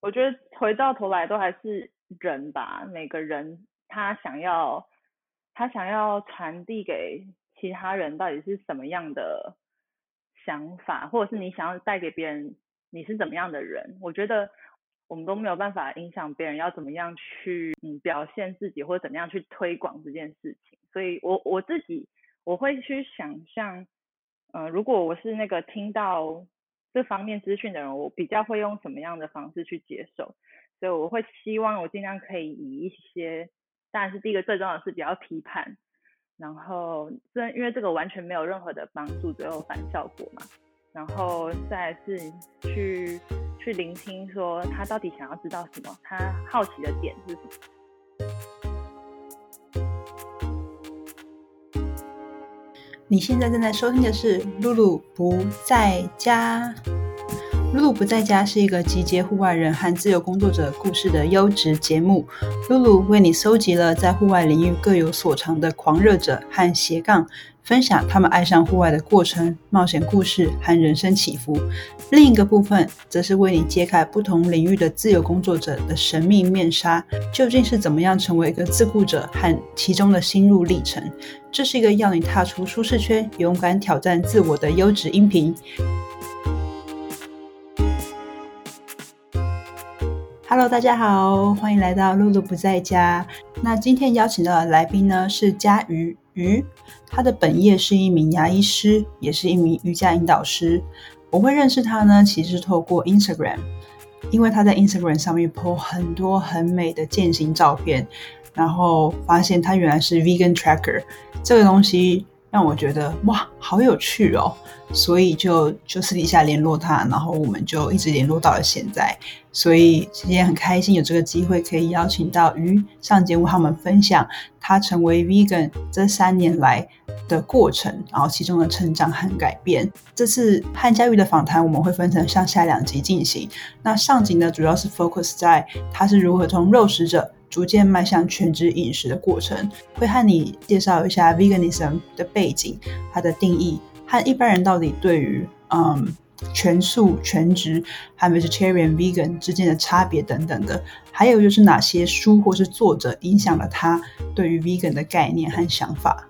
我觉得回到头来都还是人吧，每个人他想要他想要传递给其他人到底是什么样的想法，或者是你想要带给别人你是怎么样的人，我觉得我们都没有办法影响别人要怎么样去嗯表现自己或者怎么样去推广这件事情，所以我我自己我会去想象，呃，如果我是那个听到。这方面资讯的人，我比较会用什么样的方式去接受？所以我会希望我尽量可以以一些，当然是第一个最重要的是比较批判，然后这因为这个完全没有任何的帮助，最后反效果嘛。然后再是去去聆听，说他到底想要知道什么，他好奇的点是什么。你现在正在收听的是《露露不在家》。露露不在家是一个集结户外人和自由工作者故事的优质节目。露露为你搜集了在户外领域各有所长的狂热者和斜杠。分享他们爱上户外的过程、冒险故事和人生起伏。另一个部分则是为你揭开不同领域的自由工作者的神秘面纱，究竟是怎么样成为一个自雇者和其中的心路历程。这是一个要你踏出舒适圈、勇敢挑战自我的优质音频。Hello，大家好，欢迎来到露露不在家。那今天邀请到的来宾呢是佳瑜。瑜，他的本业是一名牙医师，也是一名瑜伽引导师。我会认识他呢，其实透过 Instagram，因为他在 Instagram 上面 po 很多很美的健行照片，然后发现他原来是 Vegan Tracker 这个东西。让我觉得哇，好有趣哦，所以就就私底下联络他，然后我们就一直联络到了现在。所以今天很开心有这个机会可以邀请到鱼上节目，他们分享他成为 vegan 这三年来的过程，然后其中的成长和改变。这次汉佳玉的访谈我们会分成上下两集进行。那上集呢，主要是 focus 在他是如何从肉食者。逐渐迈向全职饮食的过程，会和你介绍一下 veganism 的背景、它的定义和一般人到底对于嗯全素、全职和 vegetarian、vegan 之间的差别等等的，还有就是哪些书或是作者影响了他对于 vegan 的概念和想法。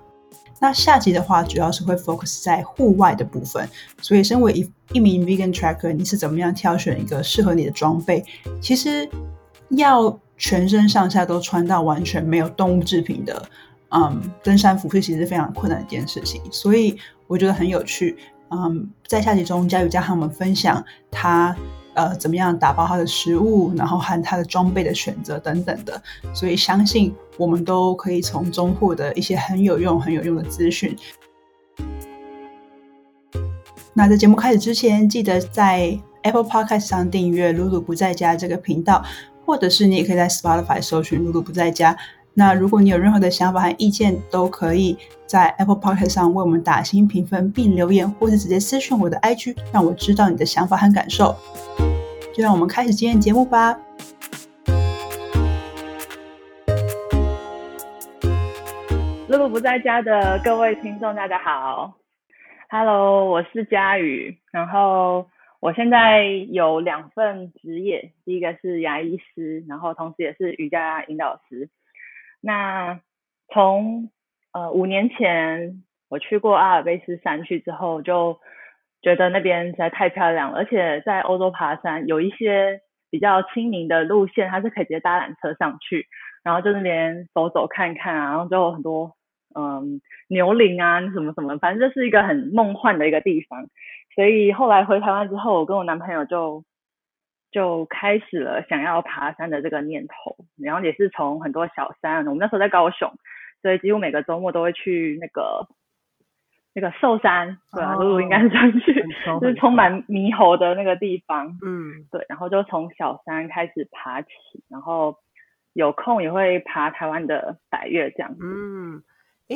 那下集的话，主要是会 focus 在户外的部分。所以，身为一一名 vegan tracker，你是怎么样挑选一个适合你的装备？其实要。全身上下都穿到完全没有动物制品的，嗯，登山服饰其实是非常困难的一件事情，所以我觉得很有趣。嗯，在下集中，佳宇将和我们分享他呃怎么样打包他的食物，然后和他的装备的选择等等的，所以相信我们都可以从中获得一些很有用、很有用的资讯。那在节目开始之前，记得在 Apple Podcast 上订阅“露露不在家”这个频道。或者是你也可以在 Spotify 搜寻“露露不在家”。那如果你有任何的想法和意见，都可以在 Apple Podcast 上为我们打新评分并留言，或是直接私讯我的 IG，让我知道你的想法和感受。就让我们开始今天节目吧。露露不在家的各位听众，大家好，Hello，我是佳宇，然后。我现在有两份职业，第一个是牙医师，然后同时也是瑜伽引导师。那从呃五年前我去过阿尔卑斯山区之后，就觉得那边实在太漂亮了，而且在欧洲爬山有一些比较亲民的路线，它是可以直接搭缆车上去，然后就那边走走看看啊，然后就有很多嗯牛岭啊什么什么，反正这是一个很梦幻的一个地方。所以后来回台湾之后，我跟我男朋友就就开始了想要爬山的这个念头，然后也是从很多小山，我们那时候在高雄，所以几乎每个周末都会去那个那个寿山，对啊，露露应该是上去，就是充满猕猴的那个地方，嗯，对，然后就从小山开始爬起，然后有空也会爬台湾的百岳这样子，嗯。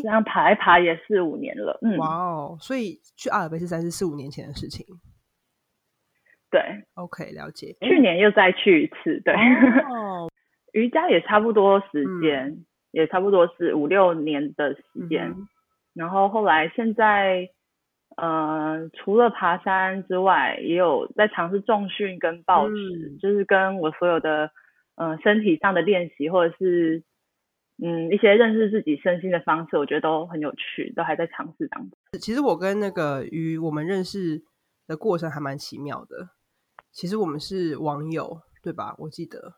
这样爬一爬也四五年了，嗯，哇哦，所以去阿尔卑斯山是四五年前的事情，对，OK，了解。去年又再去一次，对，瑜伽也差不多时间，也差不多是五六年的时间，然后后来现在，呃，除了爬山之外，也有在尝试重训跟暴食，嗯。就是跟我所有的呃身体上的练习，或者是嗯一些认识自己身心的方式，我觉得都很有趣，都还在尝试当中。其实我跟那个鱼，我们认识的过程还蛮奇妙的。其实我们是网友，对吧？我记得。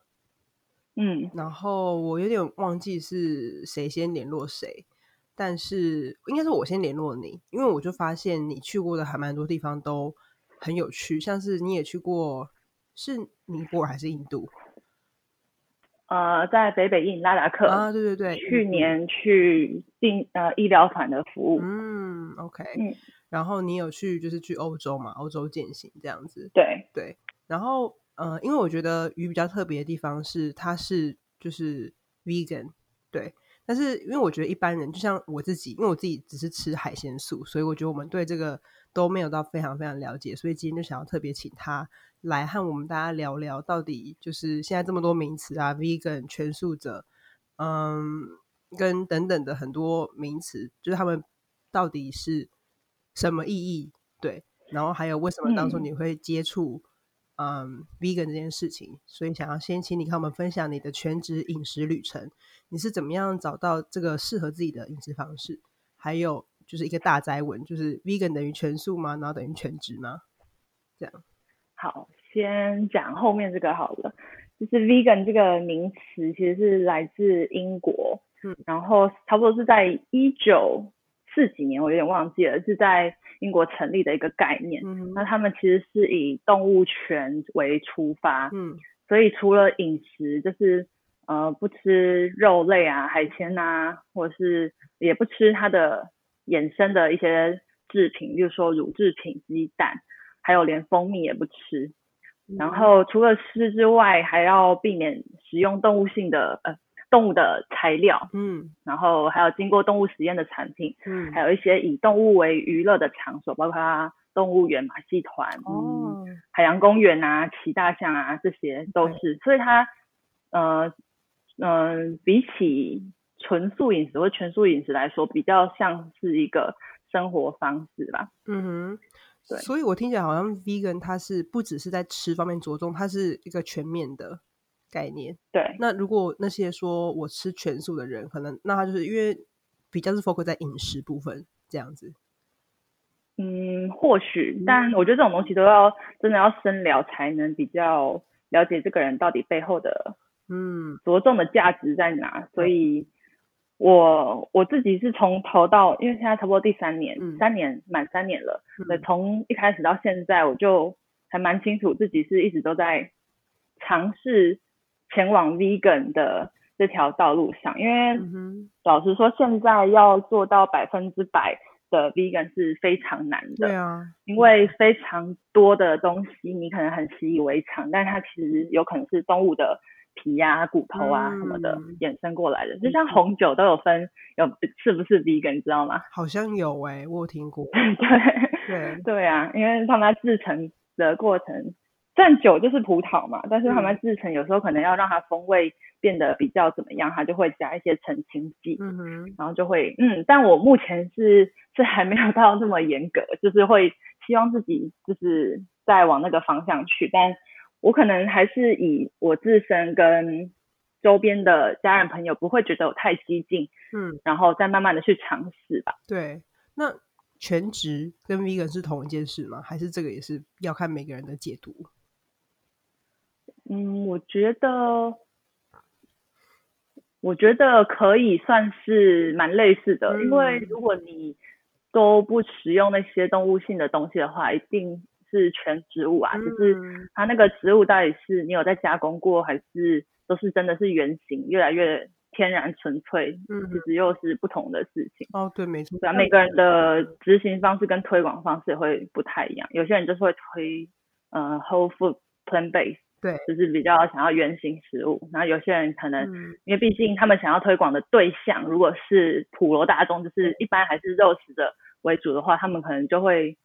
嗯然后我有点忘记是谁先联络谁，但是应该是我先联络你，因为我就发现你去过的还蛮多地方都很有趣，像是你也去过是尼泊尔还是印度呃，在北北印拉达克，啊？对对对，去年去进呃医疗团的服务，嗯，OK，嗯。然后你有去就是去欧洲嘛，欧洲践行这样子，对，对，然后呃，因为我觉得鱼比较特别的地方是它是就是 vegan，对，但是因为我觉得一般人就像我自己，因为我自己只是吃海鲜素，所以我觉得我们对这个都没有到非常非常了解，所以今天就想要特别请他来和我们大家聊聊，到底就是现在这么多名词啊，vegan 全素者，嗯，跟等等的很多名词，就是他们到底是什么意义？对，然后还有为什么当初嗯你会接触嗯 vegan 这件事情？所以想要先请你跟我们分享你的全职饮食旅程，你是怎么样找到这个适合自己的饮食方式？还有就是一个大灾文，就是 vegan 等于全素吗？然后等于全职吗？这样，好，先讲后面这个好了。就是 vegan 这个名词其实是来自英国，嗯，然后差不多是在一九四几年，我有点忘记了，是在英国成立的一个概念。嗯那他们其实是以动物权为出发，嗯所以除了饮食，就是呃不吃肉类啊、海鲜啊，或者是也不吃它的衍生的一些制品，比如说乳制品、鸡蛋，还有连蜂蜜也不吃。然后除了吃之外，还要避免使用动物性的呃动物的材料，嗯然后还有经过动物实验的产品，嗯，还有一些以动物为娱乐的场所，包括动物园、马戏团、嗯、哦，海洋公园啊、骑大象啊，这些都是。所以它呃嗯、呃比起纯素饮食或全素饮食来说，比较像是一个生活方式吧。嗯哼，对所以我听起来好像 vegan 它是不只是在吃方面着重，它是一个全面的概念。对，那如果那些说我吃全素的人，可能那他就是因为比较是 focus 在饮食部分这样子。嗯，或许，但我觉得这种东西都要真的要深聊，才能比较了解这个人到底背后的嗯着重的价值在哪。所以我我自己是从头到，因为现在差不多第三年，嗯三年满三年了，嗯，从一开始到现在，我就还蛮清楚自己是一直都在尝试前往 vegan 的这条道路上，因为嗯，老实说，现在要做到百分之百的 vegan 是非常难的。对啊，因为非常多的东西你可能很习以为常，但它其实有可能是动物的皮啊、骨头啊什么的嗯衍生过来的。就像红酒都有分有是不是 vegan，你知道吗？好像有诶、我有听过。对 对，对啊，因为他们在制成的过程，虽然酒就是葡萄嘛，但是他们制成有时候可能要让它风味变得比较怎么样，它就会加一些澄清剂。嗯哼，然后就会嗯，但我目前是是还没有到这么严格，就是会希望自己就是再往那个方向去，但我可能还是以我自身跟周边的家人朋友不会觉得我太激进，嗯，然后再慢慢的去尝试吧。对。那全职跟 vegan 是同一件事吗？还是这个也是要看每个人的解读？嗯，我觉得。我觉得可以算是蛮类似的，嗯因为如果你都不食用那些动物性的东西的话，一定是全植物啊。就是嗯它那个植物到底是你有在加工过，还是都是真的是原型，越来越天然纯粹，嗯其实又是不同的事情。哦，对，没错。对啊，每个人的执行方式跟推广方式也会不太一样。有些人就是会推呃 whole food plant base，对，就是比较想要原型食物。然后有些人可能、嗯因为毕竟他们想要推广的对象，如果是普罗大众，就是一般还是肉食的为主的话，他们可能就会，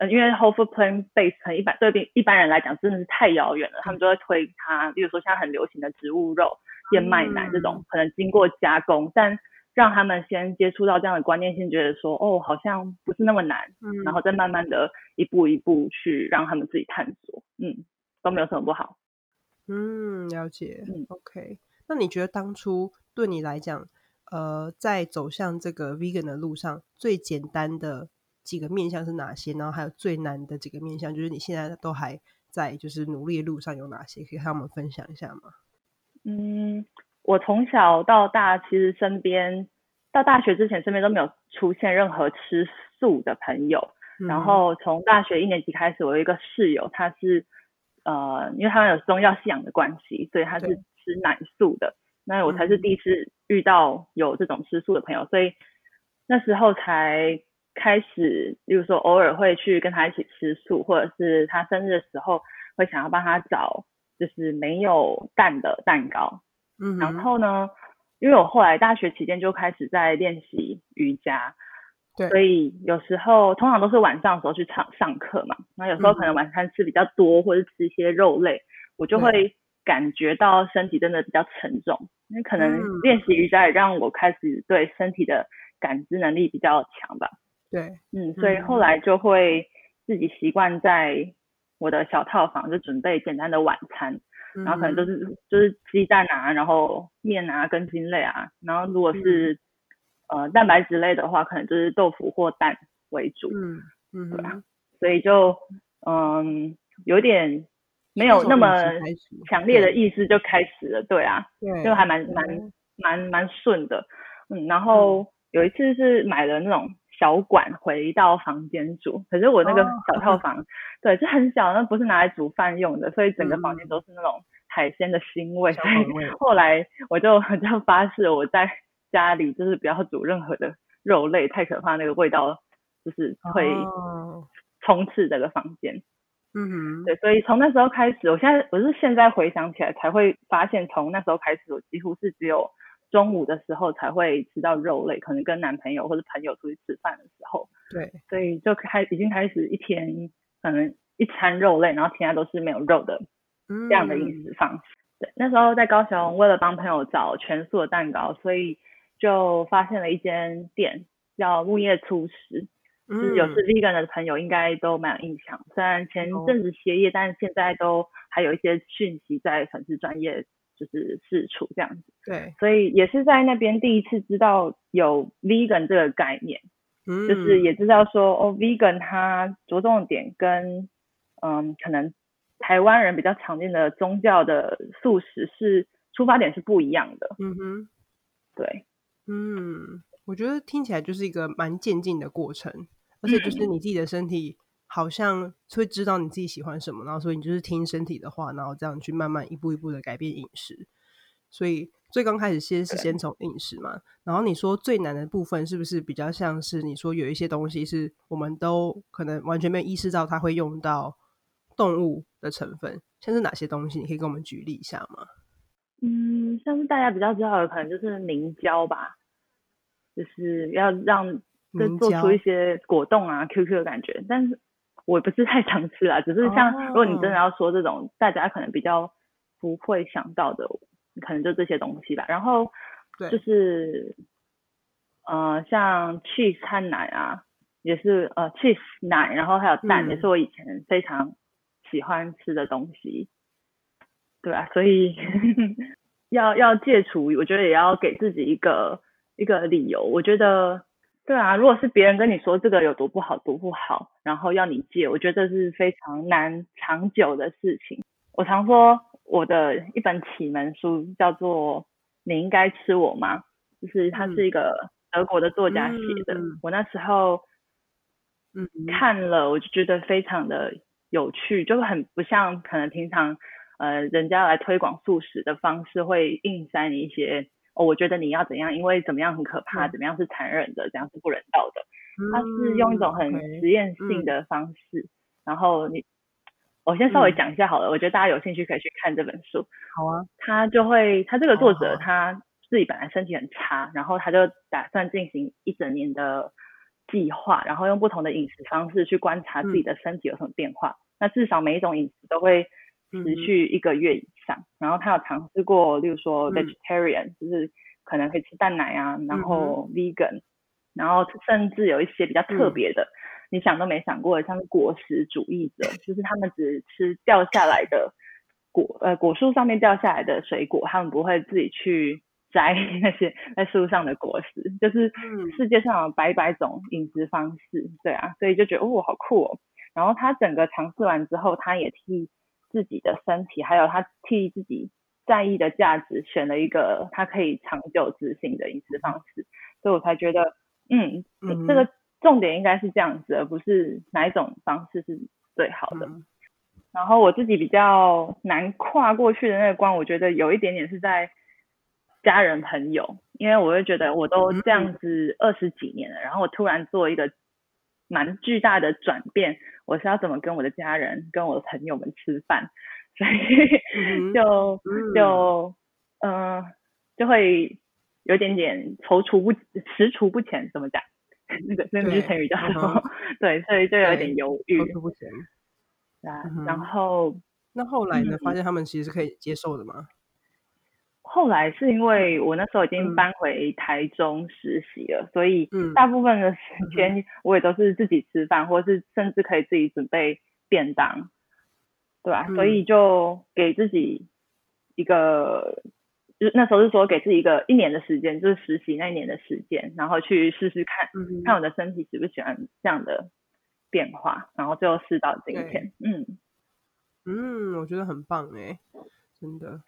呃，因为 whole food plant base 可能一般对比一般人来讲真的是太遥远了，他们就会推它，比如说现在很流行的植物肉、燕麦奶这种，可能经过加工，但让他们先接触到这样的观念，先觉得说哦，好像不是那么难，嗯然后再慢慢的一步一步去让他们自己探索，嗯，都没有什么不好。嗯，了解。嗯 OK，那你觉得当初对你来讲，呃，在走向这个 vegan 的路上，最简单的几个面向是哪些？然后还有最难的几个面向，就是你现在都还在就是努力的路上有哪些？可以和我们分享一下吗？嗯，我从小到大其实身边到大学之前身边都没有出现任何吃素的朋友，然嗯后从大学一年级开始，我有一个室友，他是呃，因为他们有宗教信仰的关系，所以他是吃奶素的。那我才是嗯第一次遇到有这种吃素的朋友，所以那时候才开始，例如说偶尔会去跟他一起吃素，或者是他生日的时候会想要帮他找就是没有蛋的蛋糕。嗯，然后呢，因为我后来大学期间就开始在练习瑜伽，对。所以有时候通常都是晚上的时候去上上课嘛，那有时候可能嗯。晚餐吃比较多，或者吃一些肉类，我就会感觉到身体真的比较沉重，因为可能嗯。练习瑜伽也让我开始对身体的感知能力比较强吧，对，嗯，所以嗯。后来就会自己习惯在我的小套房就准备简单的晚餐，然后可能嗯。就是就是鸡蛋啊，然后面啊、根茎类啊，然后如果是、呃蛋白质类的话，可能就是豆腐或蛋为主，嗯嗯对吧，所以就嗯有点没有那么强烈的。意识就开始了，对啊，对，就还蛮蛮嗯蛮蛮顺的，嗯，然后有一次是买了那种小管回到房间煮，可是我那个哦小套房，对，就很小，那不是拿来煮饭用的，所以整个房间嗯。都是那种海鲜的腥味，小所以后来我就我就发誓我在家里就是不要煮任何的肉类，太可怕，那个味道就是会哦。充斥这个房间。嗯哼，对，所以从那时候开始，我现在我是现在回想起来才会发现，从那时候开始，我几乎是只有中午的时候才会吃到肉类，可能跟男朋友或者朋友出去吃饭的时候，对，所以就开已经开始一天可能一餐肉类，然后其他都是没有肉的这这样的饮食方式。对，那时候在高雄，为了帮朋友找全素的蛋糕，所以就发现了一间店叫木叶粗食，就是有嗯。是 vegan 的朋友应该都蛮有印象，虽然前阵子歇业，但现在都还有一些讯息在粉丝专业就是四处这样子，对，所以也是在那边第一次知道有 vegan 这个概念，嗯，就是也知道说哦，vegan 它着重点跟嗯可能台湾人比较常见的宗教的素食是出发点是不一样的，嗯哼。对，嗯，我觉得听起来就是一个蛮渐进的过程，而且就是嗯。你自己的身体好像会知道你自己喜欢什么，然后所以你就是听身体的话，然后这样去慢慢一步一步的改变饮食。所以最刚开始先是先从饮食嘛，然后你说最难的部分是不是比较像是你说有一些东西是我们都可能完全没有意识到它会用到动物的成分，像是哪些东西？你可以跟我们举例一下吗？嗯，像是大家比较知道的，可能就是凝胶吧，就是要让就做出一些果冻啊、QQ 的感觉。但是我不是太常吃啦，只是像如果你真的哦要说这种大家可能比较不会想到的，可能就这些东西吧。然后对就是呃，像 cheese 和奶啊，也是呃 cheese 奶，然后还有蛋，也嗯是我以前非常喜欢吃的东西。对啊，所以 要要戒除，我觉得也要给自己一个一个理由。我觉得，对啊，如果是别人跟你说这个有多不好多不好，然后要你戒，我觉得这是非常难长久的事情。我常说我的一本启蒙书叫做《你应该吃我吗》，就是它是一个德国的作家写的。我那时候嗯，看了，我就觉得非常的有趣，就很不像可能平常呃人家来推广素食的方式会硬塞你一些哦，我觉得你要怎样，因为怎么样很可怕，嗯怎么样是残忍的，怎样是不人道的。它是用一种很实验性的方式，然后你我先稍微嗯讲一下好了，我觉得大家有兴趣可以去看这本书。好啊，他就会，他这个作者他自己本来身体很差，然后他就打算进行一整年的计划，然后用不同的饮食方式去观察自己嗯的身体有什么变化。那至少每一种饮食都会持续一个月以上。然后他有尝试过，例如说嗯 vegetarian，、就是可能可以吃蛋奶啊，然后 vegan，然后甚至有一些比较特别的，你想都没想过的，像是果实主义者，就是他们只吃掉下来的果，呃，果树上面掉下来的水果，他们不会自己去摘 那些在树上的果实，就是世界上有百百种饮食方式，对啊，所以就觉得哦，好酷哦。然后他整个尝试完之后，他也替自己的身体，还有他替自己。在意的价值，选了一个他可以长久执行的饮食方式，所以我才觉得，嗯，这个重点应该是这样子，而不是哪一种方式是最好的。然后我自己比较难跨过去的那个关，我觉得有一点点是在家人朋友，因为我会觉得我都这样子二十几年了，然后我突然做一个蛮巨大的转变，我是要怎么跟我的家人、跟我的朋友们吃饭？所以就就嗯就会有点点踌躇不踟蹰不前，怎么讲？那个那个成语叫什么？对，所以就有点犹豫。踌躇不前。啊，然后那后来呢？发现他们其实是可以接受的吗？后来是因为我那时候已经搬回台中实习了，所以大部分的时间我也都是自己吃饭，或是甚至可以自己准备便当。对吧？所以就给自己一个，就那时候是说给自己一个一年的时间，就是实习那一年的时间，然后去试试看，看我的身体喜不喜欢这样的变化，然后最后试到今天。嗯嗯，我觉得很棒哎，真的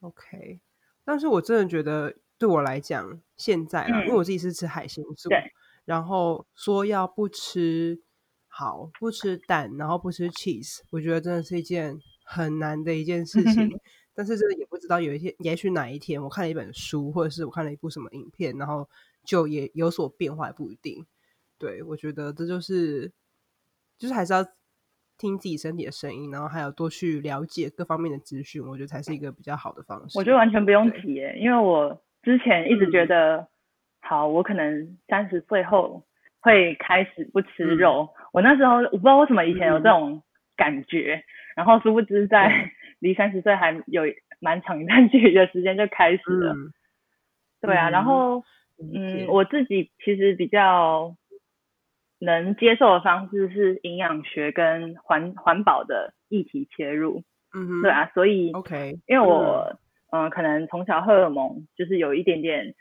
OK。但是我真的觉得对我来讲，现在啊，因为我自己是吃海鲜素，然后说要不吃。好，不吃蛋，然后不吃 cheese，我觉得真的是一件很难的一件事情。但是真的也不知道有一天，也许哪一天，我看了一本书，或者是我看了一部什么影片，然后就也有所变化，也不一定。对我觉得这就是，就是还是要听自己身体的声音，然后还有多去了解各方面的资讯，我觉得才是一个比较好的方式。我觉得完全不用提耶，因为我之前一直觉得，好，我可能三十岁后。会开始不吃肉，我那时候我不知道为什么以前有这种感觉，然后殊不知在 离三十岁还有蛮长一段 距离的时间就开始了。对啊，然后嗯，我自己其实比较能接受的方式是营养学跟环环保的议题切入。嗯对啊，所以 OK，因为我嗯。可能从小荷尔蒙就是有一点点。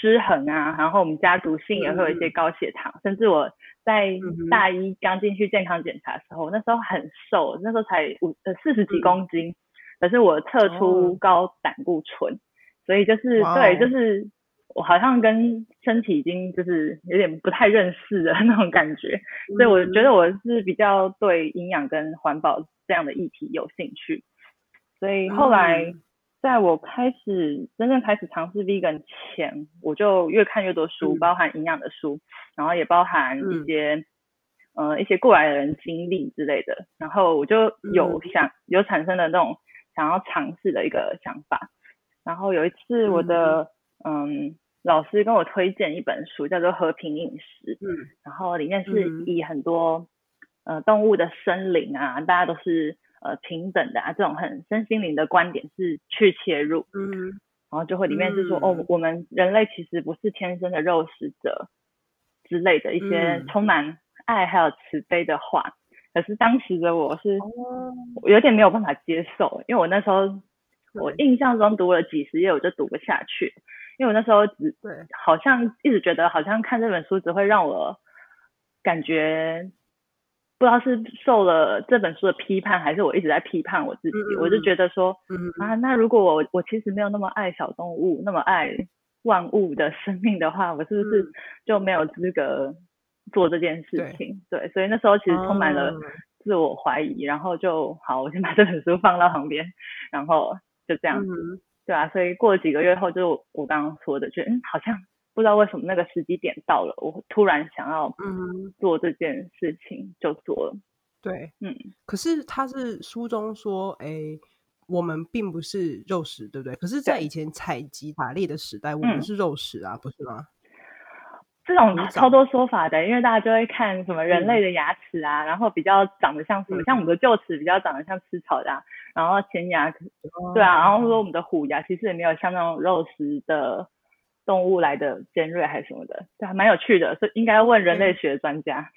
失衡啊，然后我们家族性也会有一些高血糖，甚至我在大一刚进去健康检查的时候，那时候很瘦，那时候才五呃四十几公斤，可是我测出高胆固醇，所以就是对，就是我好像跟身体已经就是有点不太认识的那种感觉，所以我觉得我是比较对营养跟环保这样的议题有兴趣，所以后来。在我开始真正开始尝试 vegan 前，我就越看越多书，包含营养的书，然后也包含一些呃一些过来人经历之类的，然后我就有想有产生的那种想要尝试的一个想法。然后有一次我的嗯老师跟我推荐一本书，叫做《和平饮食》，嗯，然后里面是以很多呃动物的生灵啊，大家都是。呃，平等的啊，这种很身心灵的观点是去切入，嗯，然后就会里面是说，哦，我们人类其实不是天生的肉食者之类的一些充满爱还有慈悲的话，可是当时的我是有点没有办法接受，因为我那时候我印象中读了几十页我就读不下去，因为我那时候只对好像一直觉得好像看这本书只会让我感觉。不知道是受了这本书的批判，还是我一直在批判我自己。我就觉得说，啊，那如果我我其实没有那么爱小动物，那么爱万物的生命的话，我是不是就没有资格做这件事情？对，所以那时候其实充满了自我怀疑，然后就好，我先把这本书放到旁边，然后就这样子，对啊，所以过了几个月后，就我刚刚说的，就嗯，好像。不知道为什么那个时机点到了，我突然想要嗯做这件事情就做了。对，嗯。可是他是书中说，哎，我们并不是肉食，对不对？可是，在以前采集打猎的时代，我们是肉食啊，不是吗？这种超多说法的，因为大家就会看什么人类的牙齿啊，然后比较长得像什么，像我们的臼齿比较长得像吃草的，然后前牙，对啊，然后说我们的虎牙其实也没有像那种肉食的动物来的尖锐还是什么的，对，还蛮有趣的，所以应该问人类学专家。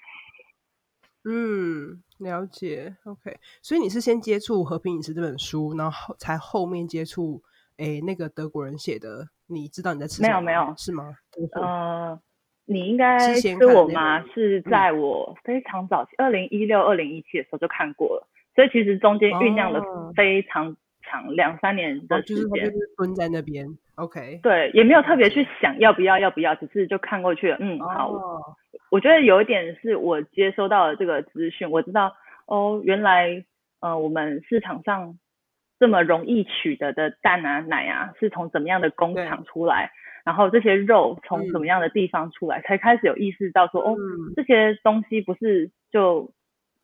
嗯，了解。OK，所以你是先接触《和平饮食》这本书，然后才后面接触诶那个德国人写的。你知道你在吃没有没有是吗？呃，你应该是我妈是在我非常早期，二零一六、二零一七的时候就看过了，所以其实中间酝酿了非常长两三年的时间，就是蹲在那边。OK，对，也没有特别去想要不要要不要，只是就看过去了。嗯，好。我觉得有一点是我接收到了这个资讯，我知道哦，原来呃我们市场上这么容易取得的蛋啊奶啊，是从怎么样的工厂出来，然后这些肉从什么样的地方出来，才开始有意识到说哦这些东西不是就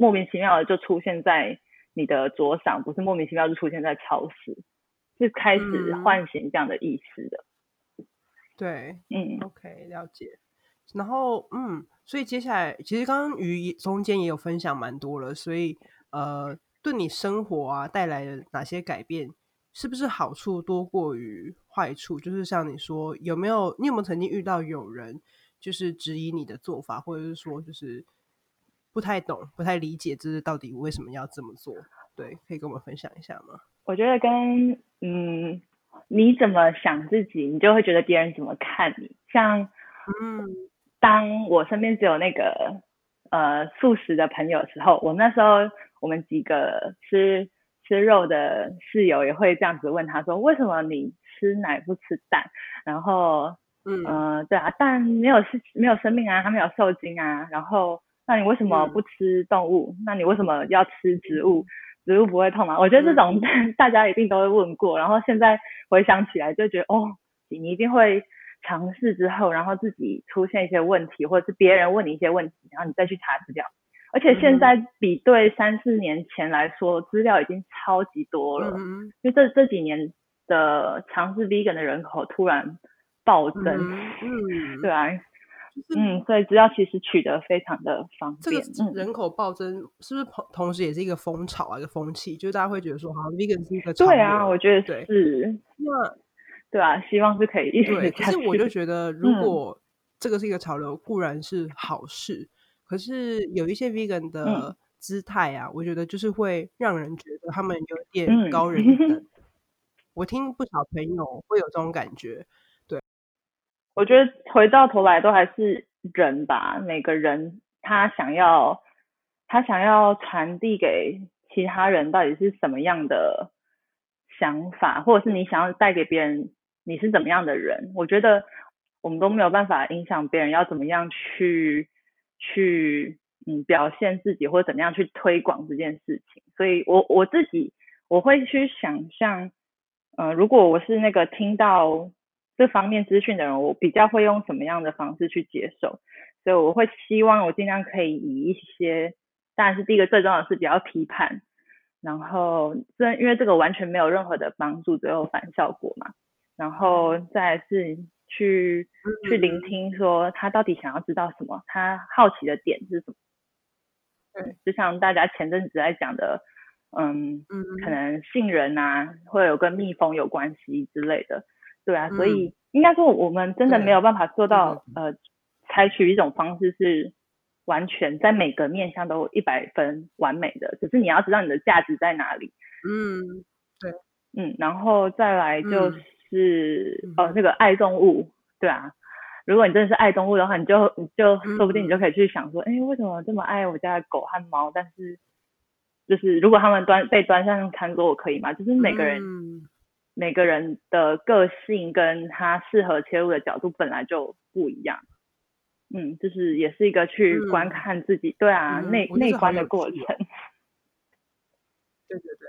莫名其妙的就出现在你的桌上，不是莫名其妙就出现在超市，是开始唤醒这样的意识的。对，嗯，OK，了解。然后，嗯，所以接下来，其实刚刚于中间也有分享蛮多了，所以，呃，对你生活啊带来的哪些改变，是不是好处多过于坏处？就是像你说，有没有你有没有曾经遇到有人就是质疑你的做法，或者是说就是不太懂、不太理解，这是到底为什么要这么做？对，可以跟我们分享一下吗？我觉得跟嗯，你怎么想自己，你就会觉得别人怎么看你，像嗯。当我身边只有那个呃素食的朋友的时候，我那时候我们几个吃吃肉的室友也会这样子问他说，为什么你吃奶不吃蛋？然后嗯呃对啊，蛋没有是没有生命啊，它没有受精啊。然后那你为什么不吃动物？那你为什么要吃植物？植物不会痛吗？我觉得这种 大家一定都会问过。然后现在回想起来就觉得哦，你一定会。尝试之后，然后自己出现一些问题，或者是别人问你一些问题，然后你再去查资料。而且现在比对三四年前来说，资料已经超级多了。嗯因为这这几年的尝试 vegan 的人口突然暴增。嗯。对啊。嗯，所以资料其实取得非常的方便。这个人口暴增是不是同同时也是一个风潮啊，一个风气？就是大家会觉得说，好像 vegan 是一个对啊，我觉得是。那。对啊，希望是可以一直对，可是我就觉得，如果这个是一个潮流，固然是好事。可是有一些 vegan 的姿态啊，我觉得就是会让人觉得他们有点高人一等。我听不少朋友会有这种感觉。我觉得回到头来都还是人吧。每个人他想要他想要传递给其他人到底是什么样的想法，或者是你想要带给别人。你是怎么样的人？我觉得我们都没有办法影响别人要怎么样去去嗯表现自己，或者怎么样去推广这件事情。所以，我我自己我会去想象，呃，如果我是那个听到这方面资讯的人，我比较会用什么样的方式去接受？所以，我会希望我尽量可以以一些，当然是第一个最重要的是比较批判，然后这因为这个完全没有任何的帮助，只有反效果嘛。然后再是去去聆听，说他到底想要知道什么，他好奇的点是什么。嗯，就像大家前阵子在讲的，嗯，可能杏仁啊，会有跟蜜蜂有关系之类的。对啊，所以应该说我们真的没有办法做到，呃，采取一种方式是完全在每个面向都一百分完美的。只是你要知道你的价值在哪里。嗯，对，嗯，然后再来就是。是哦，那个爱动物，对啊。如果你真的是爱动物的话，你就你就说不定你就可以去想说，哎，为什么这么爱我家的狗和猫？但是就是如果他们端被端上餐桌，我可以吗？就是每个人每个人的个性跟他适合切入的角度本来就不一样。嗯，就是也是一个去观看自己，对啊，内内观的过程。对对对，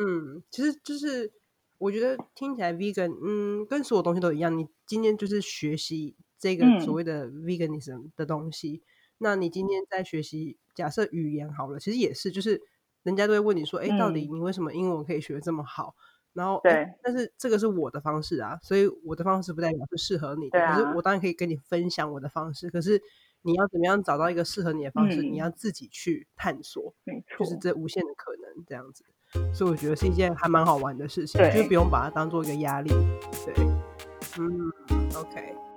嗯，其实就是。我觉得听起来 vegan，嗯，跟所有东西都一样。你今天就是学习这个所谓的 veganism 的东西，那你今天在学习，假设语言好了，其实也是，就是人家都会问你说，哎，到底你为什么英文可以学的这么好？然后，对，但是这个是我的方式啊，所以我的方式不代表是适合你的。可是我当然可以跟你分享我的方式，可是你要怎么样找到一个适合你的方式？你要自己去探索，没错，就是这无限的可能这样子。所以我觉得是一件还蛮好玩的事情，就是不用把它当做一个压力。对，嗯，OK。